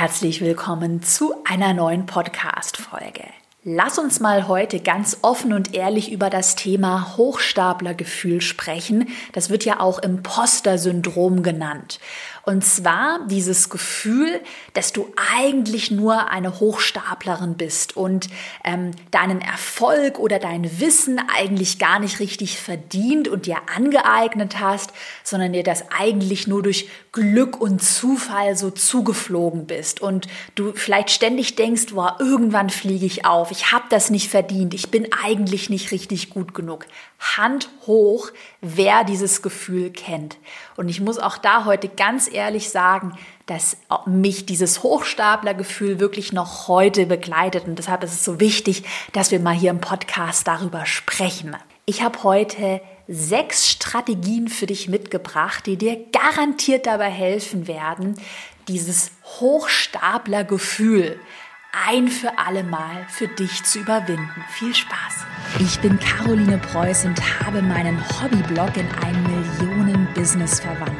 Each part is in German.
herzlich willkommen zu einer neuen Podcast-Folge. Lass uns mal heute ganz offen und ehrlich über das Thema Hochstaplergefühl sprechen. Das wird ja auch Imposter-Syndrom genannt. Und zwar dieses Gefühl, dass du eigentlich nur eine Hochstaplerin bist und ähm, deinen Erfolg oder dein Wissen eigentlich gar nicht richtig verdient und dir angeeignet hast, sondern dir das eigentlich nur durch Glück und Zufall so zugeflogen bist und du vielleicht ständig denkst, boah, irgendwann fliege ich auf, ich habe das nicht verdient, ich bin eigentlich nicht richtig gut genug. Hand hoch, wer dieses Gefühl kennt. Und ich muss auch da heute ganz ehrlich sagen, dass mich dieses Hochstaplergefühl wirklich noch heute begleitet. Und deshalb ist es so wichtig, dass wir mal hier im Podcast darüber sprechen. Ich habe heute sechs Strategien für dich mitgebracht, die dir garantiert dabei helfen werden, dieses Hochstaplergefühl ein für alle Mal für dich zu überwinden. Viel Spaß! Ich bin Caroline Preuß und habe meinen Hobbyblog in ein Millionen-Business verwandelt.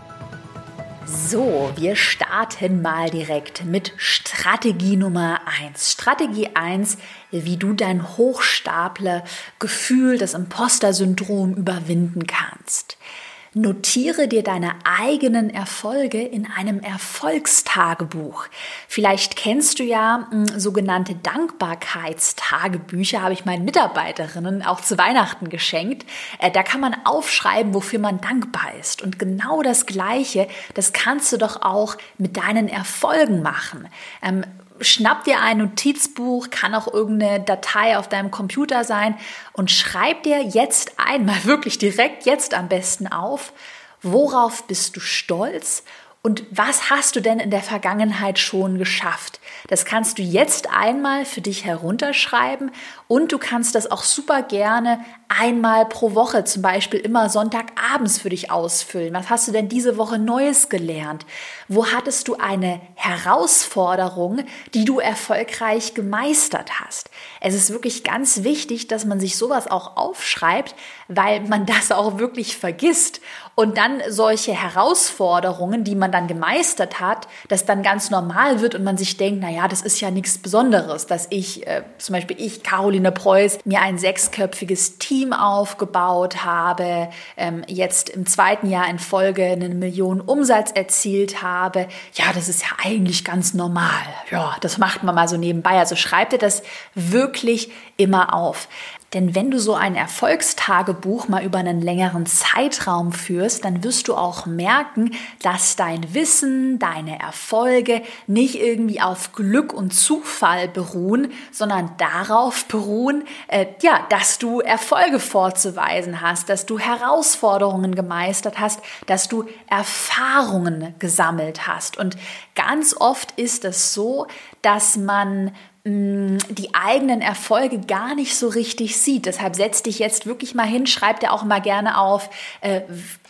So, wir starten mal direkt mit Strategie Nummer eins. Strategie eins, wie du dein Hochstapler-Gefühl, das Imposter-Syndrom überwinden kannst. Notiere dir deine eigenen Erfolge in einem Erfolgstagebuch. Vielleicht kennst du ja hm, sogenannte Dankbarkeitstagebücher, habe ich meinen Mitarbeiterinnen auch zu Weihnachten geschenkt. Äh, da kann man aufschreiben, wofür man dankbar ist. Und genau das Gleiche, das kannst du doch auch mit deinen Erfolgen machen. Ähm, schnapp dir ein Notizbuch, kann auch irgendeine Datei auf deinem Computer sein und schreib dir jetzt einmal wirklich direkt jetzt am besten auf, worauf bist du stolz und was hast du denn in der Vergangenheit schon geschafft? Das kannst du jetzt einmal für dich herunterschreiben und du kannst das auch super gerne einmal pro Woche, zum Beispiel immer Sonntagabends für dich ausfüllen. Was hast du denn diese Woche Neues gelernt? Wo hattest du eine Herausforderung, die du erfolgreich gemeistert hast? Es ist wirklich ganz wichtig, dass man sich sowas auch aufschreibt, weil man das auch wirklich vergisst und dann solche Herausforderungen, die man dann gemeistert hat, das dann ganz normal wird und man sich denkt, na ja, das ist ja nichts Besonderes, dass ich, äh, zum Beispiel ich, Caroline Preuß, mir ein sechsköpfiges Team aufgebaut habe, ähm, jetzt im zweiten Jahr in Folge einen Millionen Umsatz erzielt habe. Ja, das ist ja eigentlich ganz normal. Ja, das macht man mal so nebenbei. Also schreibt ihr das wirklich immer auf. Denn wenn du so ein Erfolgstagebuch mal über einen längeren Zeitraum führst, dann wirst du auch merken, dass dein Wissen, deine Erfolge nicht irgendwie auf Glück und Zufall beruhen, sondern darauf beruhen, äh, ja, dass du Erfolge vorzuweisen hast, dass du Herausforderungen gemeistert hast, dass du Erfahrungen gesammelt hast. Und ganz oft ist es so, dass man die eigenen Erfolge gar nicht so richtig sieht. Deshalb setz dich jetzt wirklich mal hin, schreib dir auch mal gerne auf, äh,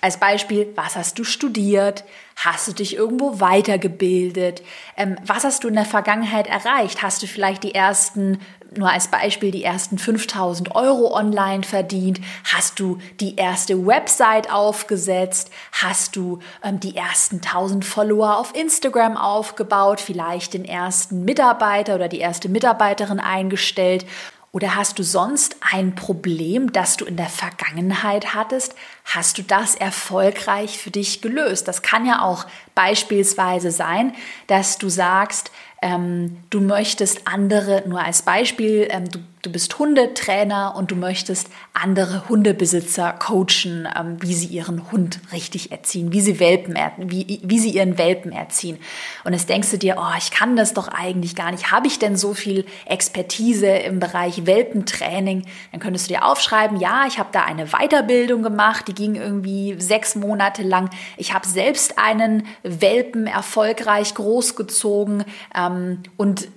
als Beispiel, was hast du studiert? Hast du dich irgendwo weitergebildet? Ähm, was hast du in der Vergangenheit erreicht? Hast du vielleicht die ersten nur als Beispiel die ersten 5000 Euro online verdient? Hast du die erste Website aufgesetzt? Hast du ähm, die ersten 1000 Follower auf Instagram aufgebaut? Vielleicht den ersten Mitarbeiter oder die erste Mitarbeiterin eingestellt? Oder hast du sonst ein Problem, das du in der Vergangenheit hattest? Hast du das erfolgreich für dich gelöst? Das kann ja auch beispielsweise sein, dass du sagst, ähm, du möchtest andere, nur als Beispiel, ähm, du, du bist Hundetrainer und du möchtest andere Hundebesitzer coachen, ähm, wie sie ihren Hund richtig erziehen, wie sie Welpen, wie, wie sie ihren Welpen erziehen. Und jetzt denkst du dir, oh, ich kann das doch eigentlich gar nicht. Habe ich denn so viel Expertise im Bereich Welpentraining? Dann könntest du dir aufschreiben, ja, ich habe da eine Weiterbildung gemacht, die ging irgendwie sechs Monate lang. Ich habe selbst einen Welpen erfolgreich großgezogen. Ähm, und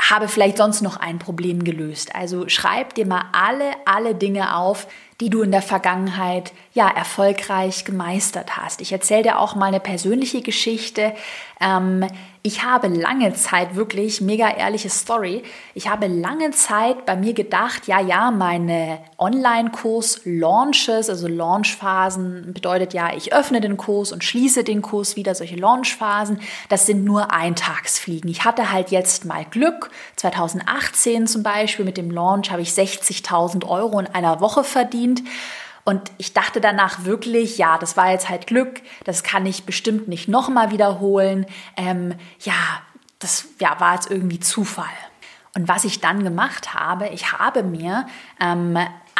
habe vielleicht sonst noch ein Problem gelöst. Also schreib dir mal alle, alle Dinge auf, die du in der Vergangenheit ja erfolgreich gemeistert hast. Ich erzähle dir auch mal eine persönliche Geschichte. Ähm, ich habe lange Zeit wirklich, mega ehrliche Story, ich habe lange Zeit bei mir gedacht, ja, ja, meine Online-Kurs-Launches, also Launchphasen bedeutet ja, ich öffne den Kurs und schließe den Kurs wieder, solche Launchphasen, das sind nur Eintagsfliegen. Ich hatte halt jetzt mal Glück, 2018 zum Beispiel mit dem Launch habe ich 60.000 Euro in einer Woche verdient. Und ich dachte danach wirklich, ja, das war jetzt halt Glück, das kann ich bestimmt nicht nochmal wiederholen. Ähm, ja, das ja, war jetzt irgendwie Zufall. Und was ich dann gemacht habe, ich habe mir ähm,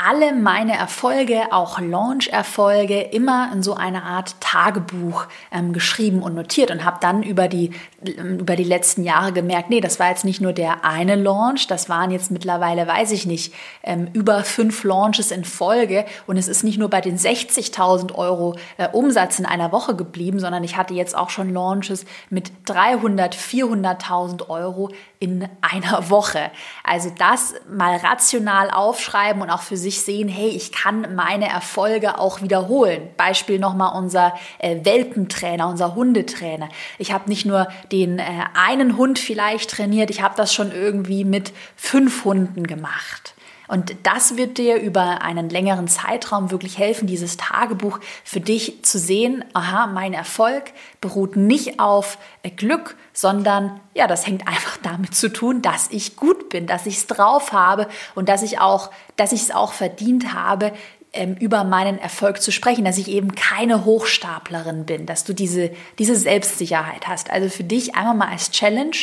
alle meine Erfolge, auch Launch-Erfolge, immer in so eine Art Tagebuch ähm, geschrieben und notiert und habe dann über die, ähm, über die letzten Jahre gemerkt, nee, das war jetzt nicht nur der eine Launch, das waren jetzt mittlerweile, weiß ich nicht, ähm, über fünf Launches in Folge und es ist nicht nur bei den 60.000 Euro äh, Umsatz in einer Woche geblieben, sondern ich hatte jetzt auch schon Launches mit 300, 400.000 Euro in einer Woche. Also das mal rational aufschreiben und auch für sich sehen, hey, ich kann meine Erfolge auch wiederholen. Beispiel nochmal unser äh, Welpentrainer, unser Hundetrainer. Ich habe nicht nur den äh, einen Hund vielleicht trainiert, ich habe das schon irgendwie mit fünf Hunden gemacht. Und das wird dir über einen längeren Zeitraum wirklich helfen, dieses Tagebuch für dich zu sehen. Aha, mein Erfolg beruht nicht auf äh, Glück, sondern ja, das hängt einfach damit zu tun, dass ich gut bin, dass ich es drauf habe und dass ich auch, dass ich es auch verdient habe, ähm, über meinen Erfolg zu sprechen, dass ich eben keine Hochstaplerin bin, dass du diese, diese Selbstsicherheit hast. Also für dich einmal mal als Challenge,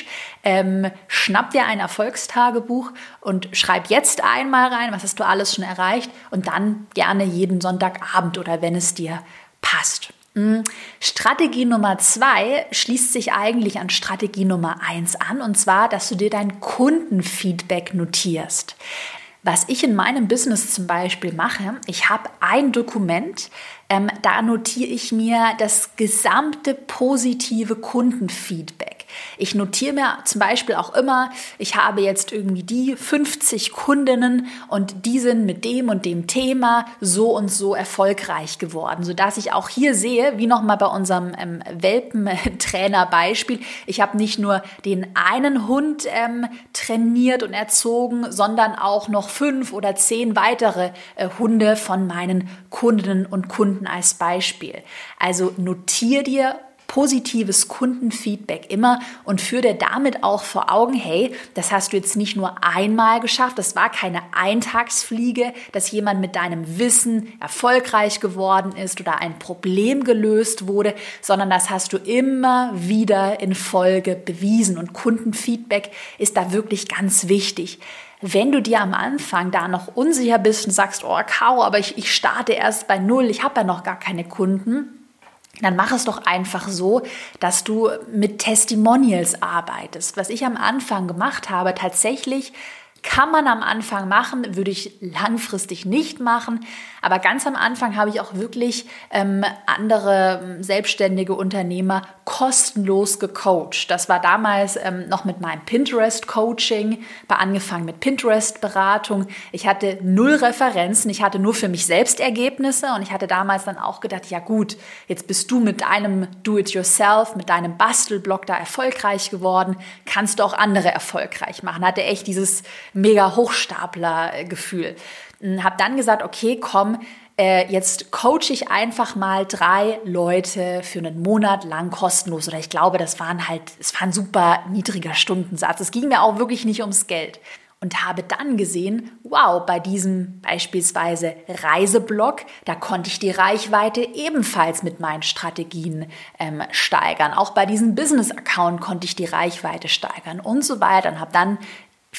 ähm, schnapp dir ein Erfolgstagebuch und schreib jetzt einmal rein, was hast du alles schon erreicht und dann gerne jeden Sonntagabend oder wenn es dir passt. Hm, Strategie Nummer zwei schließt sich eigentlich an Strategie Nummer eins an, und zwar, dass du dir dein Kundenfeedback notierst. Was ich in meinem Business zum Beispiel mache, ich habe ein Dokument, ähm, da notiere ich mir das gesamte positive Kundenfeedback. Ich notiere mir zum Beispiel auch immer, ich habe jetzt irgendwie die 50 Kundinnen und die sind mit dem und dem Thema so und so erfolgreich geworden, sodass ich auch hier sehe, wie nochmal bei unserem ähm, Welpentrainer-Beispiel, ich habe nicht nur den einen Hund ähm, trainiert und erzogen, sondern auch noch fünf oder zehn weitere äh, Hunde von meinen Kundinnen und Kunden als Beispiel. Also notier dir positives Kundenfeedback immer und führe dir damit auch vor Augen, hey, das hast du jetzt nicht nur einmal geschafft, das war keine Eintagsfliege, dass jemand mit deinem Wissen erfolgreich geworden ist oder ein Problem gelöst wurde, sondern das hast du immer wieder in Folge bewiesen und Kundenfeedback ist da wirklich ganz wichtig. Wenn du dir am Anfang da noch unsicher bist und sagst, oh, Caro, aber ich, ich starte erst bei Null, ich habe ja noch gar keine Kunden, dann mach es doch einfach so, dass du mit Testimonials arbeitest. Was ich am Anfang gemacht habe, tatsächlich kann man am Anfang machen, würde ich langfristig nicht machen. Aber ganz am Anfang habe ich auch wirklich ähm, andere ähm, selbstständige Unternehmer kostenlos gecoacht. Das war damals ähm, noch mit meinem Pinterest-Coaching, war angefangen mit Pinterest-Beratung. Ich hatte null Referenzen, ich hatte nur für mich selbst Ergebnisse und ich hatte damals dann auch gedacht, ja gut, jetzt bist du mit einem Do-it-yourself, mit deinem Bastelblog da erfolgreich geworden, kannst du auch andere erfolgreich machen. Hatte echt dieses mega Hochstapler-Gefühl. Habe dann gesagt, okay, komm, äh, jetzt coache ich einfach mal drei Leute für einen Monat lang kostenlos. Oder ich glaube, das waren halt, es war ein super niedriger Stundensatz. Es ging mir auch wirklich nicht ums Geld. Und habe dann gesehen, wow, bei diesem beispielsweise Reiseblog, da konnte ich die Reichweite ebenfalls mit meinen Strategien ähm, steigern. Auch bei diesem Business-Account konnte ich die Reichweite steigern und so weiter. Und habe dann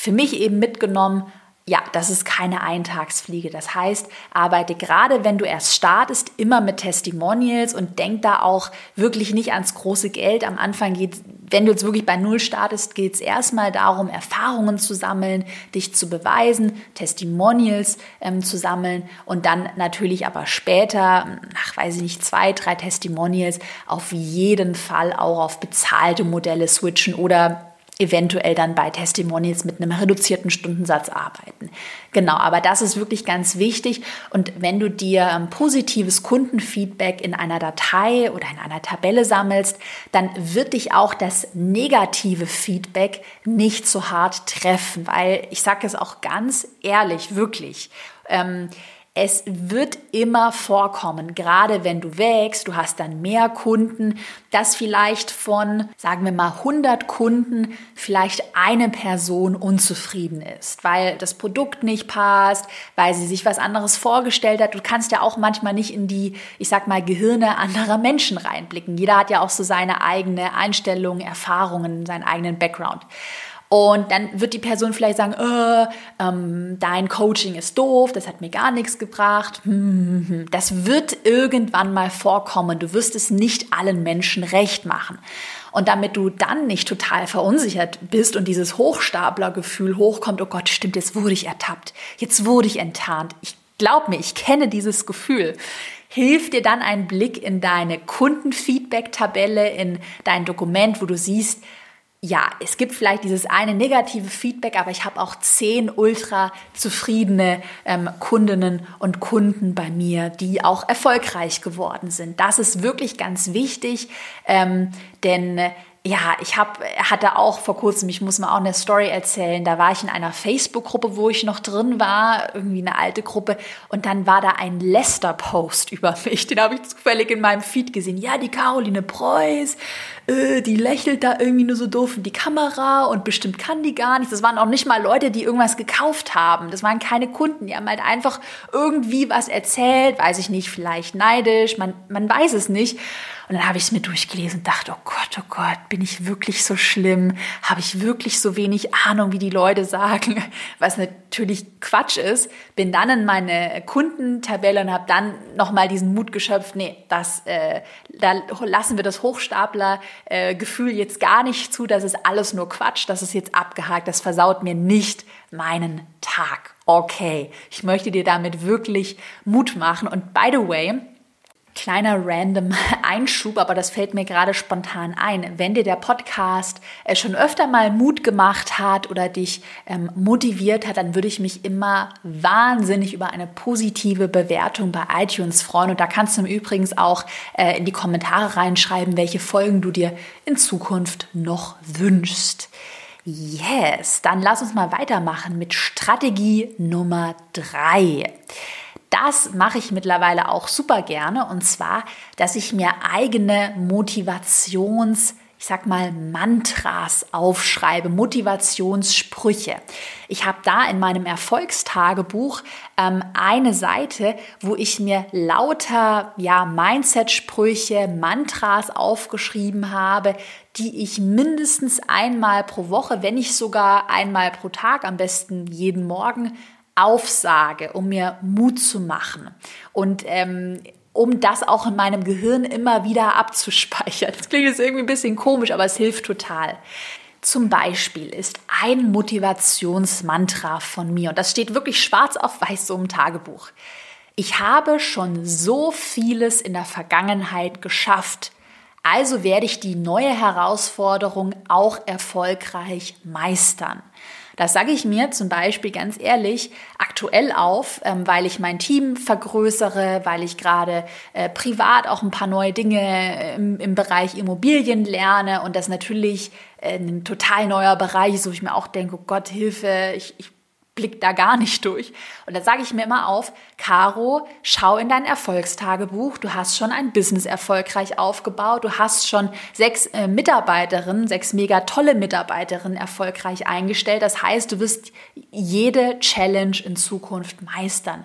für mich eben mitgenommen, ja, das ist keine Eintagsfliege. Das heißt, arbeite gerade, wenn du erst startest, immer mit Testimonials und denk da auch wirklich nicht ans große Geld. Am Anfang geht, wenn du jetzt wirklich bei Null startest, geht es erstmal darum, Erfahrungen zu sammeln, dich zu beweisen, Testimonials ähm, zu sammeln und dann natürlich aber später, nach weiß ich nicht, zwei, drei Testimonials, auf jeden Fall auch auf bezahlte Modelle switchen oder eventuell dann bei Testimonials mit einem reduzierten Stundensatz arbeiten. Genau, aber das ist wirklich ganz wichtig. Und wenn du dir ähm, positives Kundenfeedback in einer Datei oder in einer Tabelle sammelst, dann wird dich auch das negative Feedback nicht so hart treffen, weil ich sage es auch ganz ehrlich, wirklich. Ähm, es wird immer vorkommen, gerade wenn du wächst, du hast dann mehr Kunden, dass vielleicht von, sagen wir mal, 100 Kunden vielleicht eine Person unzufrieden ist, weil das Produkt nicht passt, weil sie sich was anderes vorgestellt hat. Du kannst ja auch manchmal nicht in die, ich sag mal, Gehirne anderer Menschen reinblicken. Jeder hat ja auch so seine eigene Einstellung, Erfahrungen, seinen eigenen Background. Und dann wird die Person vielleicht sagen, äh, ähm, dein Coaching ist doof, das hat mir gar nichts gebracht. Das wird irgendwann mal vorkommen. Du wirst es nicht allen Menschen recht machen. Und damit du dann nicht total verunsichert bist und dieses Hochstaplergefühl hochkommt, oh Gott, stimmt, jetzt wurde ich ertappt, jetzt wurde ich enttarnt. Ich glaub mir, ich kenne dieses Gefühl hilft dir dann ein Blick in deine Kundenfeedback-Tabelle, in dein Dokument, wo du siehst, ja, es gibt vielleicht dieses eine negative Feedback, aber ich habe auch zehn ultra zufriedene ähm, Kundinnen und Kunden bei mir, die auch erfolgreich geworden sind. Das ist wirklich ganz wichtig, ähm, denn ja, ich hab, hatte auch vor kurzem, ich muss mal auch eine Story erzählen, da war ich in einer Facebook-Gruppe, wo ich noch drin war, irgendwie eine alte Gruppe, und dann war da ein Lester-Post über mich, den habe ich zufällig in meinem Feed gesehen. Ja, die Caroline Preuß, äh, die lächelt da irgendwie nur so doof in die Kamera und bestimmt kann die gar nicht. Das waren auch nicht mal Leute, die irgendwas gekauft haben. Das waren keine Kunden, die haben halt einfach irgendwie was erzählt, weiß ich nicht, vielleicht neidisch, man, man weiß es nicht. Und dann habe ich es mir durchgelesen und dachte, oh Gott, oh Gott, bin ich wirklich so schlimm? Habe ich wirklich so wenig Ahnung, wie die Leute sagen? Was natürlich Quatsch ist. Bin dann in meine Kundentabelle und habe dann nochmal diesen Mut geschöpft, nee, das, äh, da lassen wir das Hochstapler-Gefühl äh, jetzt gar nicht zu. Das ist alles nur Quatsch. Das ist jetzt abgehakt. Das versaut mir nicht meinen Tag. Okay, ich möchte dir damit wirklich Mut machen. Und by the way, Kleiner random Einschub, aber das fällt mir gerade spontan ein. Wenn dir der Podcast äh, schon öfter mal Mut gemacht hat oder dich ähm, motiviert hat, dann würde ich mich immer wahnsinnig über eine positive Bewertung bei iTunes freuen. Und da kannst du im Übrigen auch äh, in die Kommentare reinschreiben, welche Folgen du dir in Zukunft noch wünschst. Yes, dann lass uns mal weitermachen mit Strategie Nummer drei das mache ich mittlerweile auch super gerne und zwar, dass ich mir eigene Motivations- ich sag mal, Mantras aufschreibe, Motivationssprüche. Ich habe da in meinem Erfolgstagebuch ähm, eine Seite, wo ich mir lauter ja, Mindset-Sprüche, Mantras aufgeschrieben habe, die ich mindestens einmal pro Woche, wenn nicht sogar einmal pro Tag, am besten jeden Morgen aufsage, um mir Mut zu machen und ähm, um das auch in meinem Gehirn immer wieder abzuspeichern. Das klingt jetzt irgendwie ein bisschen komisch, aber es hilft total. Zum Beispiel ist ein Motivationsmantra von mir, und das steht wirklich schwarz auf weiß so im Tagebuch. Ich habe schon so vieles in der Vergangenheit geschafft, also werde ich die neue Herausforderung auch erfolgreich meistern. Das sage ich mir zum Beispiel ganz ehrlich aktuell auf, ähm, weil ich mein Team vergrößere, weil ich gerade äh, privat auch ein paar neue Dinge äh, im, im Bereich Immobilien lerne und das natürlich äh, ein total neuer Bereich ist, wo ich mir auch denke, oh Gott, Hilfe, ich, ich blickt da gar nicht durch. Und da sage ich mir immer auf, Caro, schau in dein Erfolgstagebuch. Du hast schon ein Business erfolgreich aufgebaut. Du hast schon sechs äh, Mitarbeiterinnen, sechs mega tolle Mitarbeiterinnen erfolgreich eingestellt. Das heißt, du wirst jede Challenge in Zukunft meistern.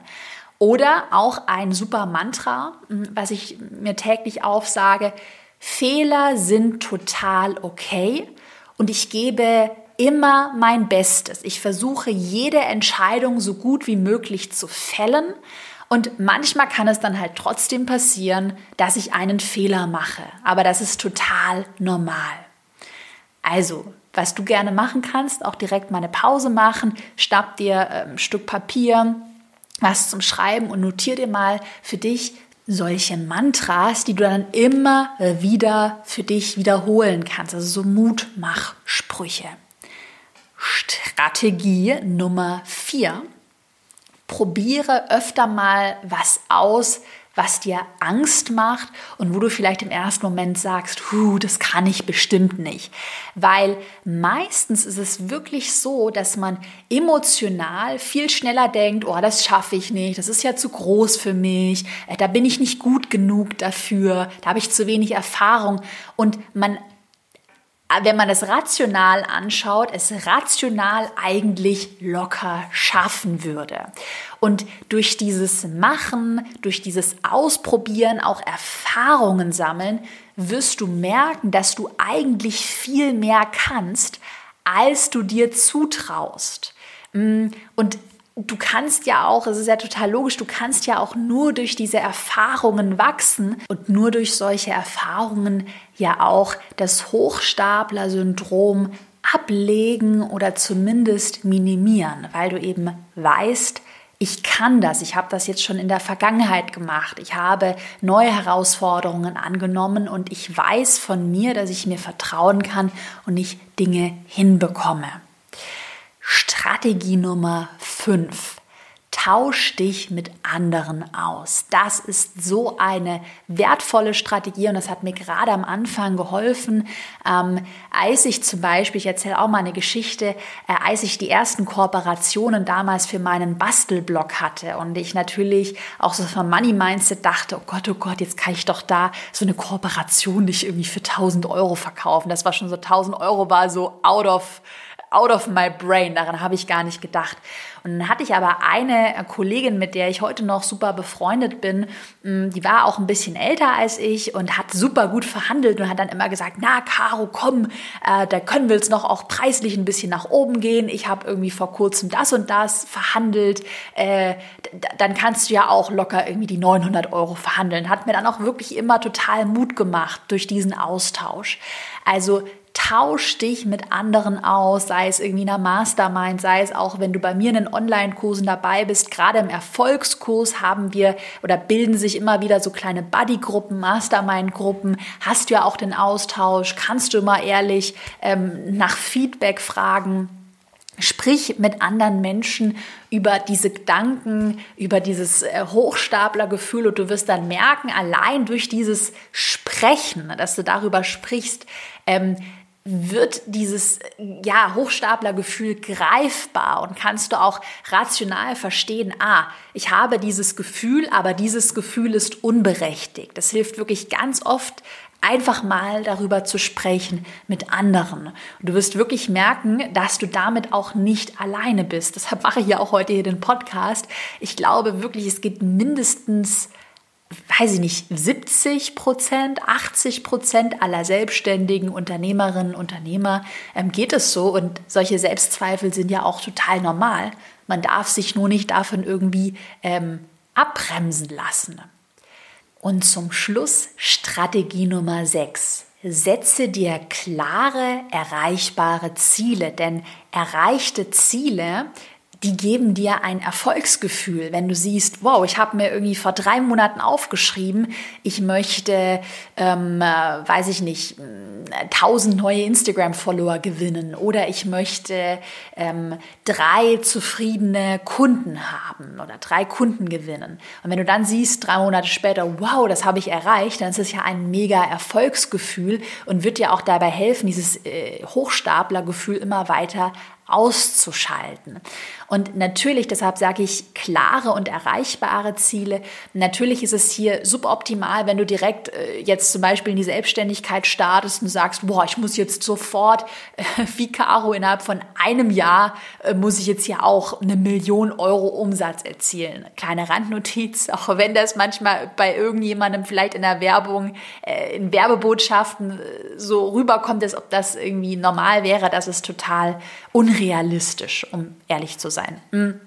Oder auch ein super Mantra, hm, was ich mir täglich aufsage. Fehler sind total okay und ich gebe immer mein Bestes. Ich versuche jede Entscheidung so gut wie möglich zu fällen. Und manchmal kann es dann halt trotzdem passieren, dass ich einen Fehler mache. Aber das ist total normal. Also, was du gerne machen kannst, auch direkt mal eine Pause machen, schnapp dir ähm, ein Stück Papier, was zum Schreiben und notier dir mal für dich solche Mantras, die du dann immer wieder für dich wiederholen kannst. Also so Mutmachsprüche. Strategie Nummer vier. Probiere öfter mal was aus, was dir Angst macht und wo du vielleicht im ersten Moment sagst, Huh, das kann ich bestimmt nicht. Weil meistens ist es wirklich so, dass man emotional viel schneller denkt, oh, das schaffe ich nicht, das ist ja zu groß für mich, äh, da bin ich nicht gut genug dafür, da habe ich zu wenig Erfahrung und man wenn man es rational anschaut, es rational eigentlich locker schaffen würde. Und durch dieses Machen, durch dieses Ausprobieren, auch Erfahrungen sammeln, wirst du merken, dass du eigentlich viel mehr kannst, als du dir zutraust. Mm, und du kannst ja auch, es ist ja total logisch, du kannst ja auch nur durch diese Erfahrungen wachsen und nur durch solche Erfahrungen ja auch das Hochstapler-Syndrom ablegen oder zumindest minimieren, weil du eben weißt, ich kann das, ich habe das jetzt schon in der Vergangenheit gemacht, ich habe neue Herausforderungen angenommen und ich weiß von mir, dass ich mir vertrauen kann und ich Dinge hinbekomme. Strategie Nummer 5. Tausch dich mit anderen aus. Das ist so eine wertvolle Strategie und das hat mir gerade am Anfang geholfen, ähm, als ich zum Beispiel, ich erzähle auch mal eine Geschichte, äh, als ich die ersten Kooperationen damals für meinen Bastelblog hatte und ich natürlich auch so vom Money Mindset dachte, oh Gott, oh Gott, jetzt kann ich doch da so eine Kooperation nicht irgendwie für 1000 Euro verkaufen. Das war schon so 1000 Euro war so out of out of my brain. Daran habe ich gar nicht gedacht. Und dann hatte ich aber eine Kollegin, mit der ich heute noch super befreundet bin, mm, die war auch ein bisschen älter als ich und hat super gut verhandelt und hat dann immer gesagt, na Caro, komm, äh, da können wir jetzt noch auch preislich ein bisschen nach oben gehen. Ich habe irgendwie vor kurzem das und das verhandelt. Äh, dann kannst du ja auch locker irgendwie die 900 Euro verhandeln. Hat mir dann auch wirklich immer total Mut gemacht durch diesen Austausch. Also tausch dich mit anderen aus, sei es irgendwie in einer Mastermind, sei es auch, wenn du bei mir in den Online-Kursen dabei bist. Gerade im Erfolgskurs haben wir oder bilden sich immer wieder so kleine Buddy-Gruppen, Mastermind-Gruppen. Hast du ja auch den Austausch, kannst du immer ehrlich ähm, nach Feedback fragen. Sprich mit anderen Menschen über diese Gedanken, über dieses äh, Hochstaplergefühl und du wirst dann merken, allein durch dieses Sprechen, dass du darüber sprichst, ähm, wird dieses ja, Hochstaplergefühl greifbar und kannst du auch rational verstehen, ah, ich habe dieses Gefühl, aber dieses Gefühl ist unberechtigt. Das hilft wirklich ganz oft einfach mal darüber zu sprechen mit anderen. Und du wirst wirklich merken, dass du damit auch nicht alleine bist. Deshalb mache ich ja auch heute hier den Podcast. Ich glaube wirklich, es geht mindestens weiß ich nicht, 70 Prozent, 80 Prozent aller selbstständigen Unternehmerinnen und Unternehmer ähm, geht es so. Und solche Selbstzweifel sind ja auch total normal. Man darf sich nur nicht davon irgendwie ähm, abbremsen lassen. Und zum Schluss Strategie Nummer 6. Setze dir klare, erreichbare Ziele, denn erreichte Ziele die geben dir ein Erfolgsgefühl, wenn du siehst, wow, ich habe mir irgendwie vor drei Monaten aufgeschrieben, ich möchte, ähm, äh, weiß ich nicht, tausend neue Instagram-Follower gewinnen oder ich möchte ähm, drei zufriedene Kunden haben oder drei Kunden gewinnen. Und wenn du dann siehst, drei Monate später, wow, das habe ich erreicht, dann ist es ja ein mega Erfolgsgefühl und wird dir auch dabei helfen, dieses äh, Hochstaplergefühl immer weiter auszuschalten. Und natürlich, deshalb sage ich klare und erreichbare Ziele. Natürlich ist es hier suboptimal, wenn du direkt äh, jetzt zum Beispiel in die Selbstständigkeit startest und sagst, boah, ich muss jetzt sofort, äh, wie Caro, innerhalb von einem Jahr äh, muss ich jetzt hier auch eine Million Euro Umsatz erzielen. Kleine Randnotiz, auch wenn das manchmal bei irgendjemandem vielleicht in der Werbung, äh, in Werbebotschaften äh, so rüberkommt, als ob das irgendwie normal wäre, das ist total unrealistisch realistisch, um ehrlich zu sein. Hm.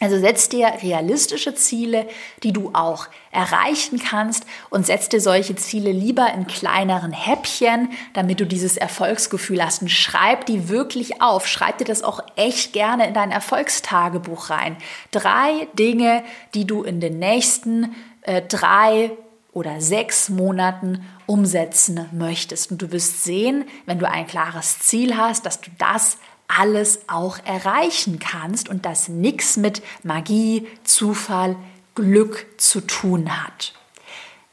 Also setz dir realistische Ziele, die du auch erreichen kannst und setz dir solche Ziele lieber in kleineren Häppchen, damit du dieses Erfolgsgefühl hast. Und schreib die wirklich auf. Schreib dir das auch echt gerne in dein Erfolgstagebuch rein. Drei Dinge, die du in den nächsten äh, drei oder sechs Monaten umsetzen möchtest. Und du wirst sehen, wenn du ein klares Ziel hast, dass du das alles auch erreichen kannst und das nichts mit Magie, Zufall, Glück zu tun hat.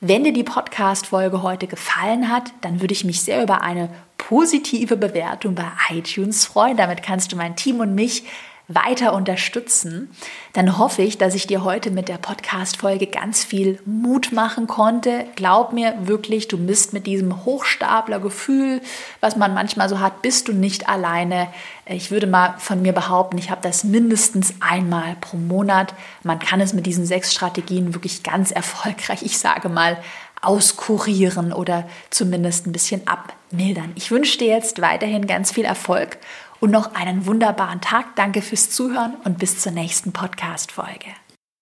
Wenn dir die Podcast-Folge heute gefallen hat, dann würde ich mich sehr über eine positive Bewertung bei iTunes freuen. Damit kannst du mein Team und mich weiter unterstützen, dann hoffe ich, dass ich dir heute mit der Podcast-Folge ganz viel Mut machen konnte. Glaub mir wirklich, du bist mit diesem Hochstapler-Gefühl, was man manchmal so hat, bist du nicht alleine. Ich würde mal von mir behaupten, ich habe das mindestens einmal pro Monat. Man kann es mit diesen sechs Strategien wirklich ganz erfolgreich, ich sage mal, auskurieren oder zumindest ein bisschen abmildern. Ich wünsche dir jetzt weiterhin ganz viel Erfolg und noch einen wunderbaren Tag. Danke fürs Zuhören und bis zur nächsten Podcast-Folge.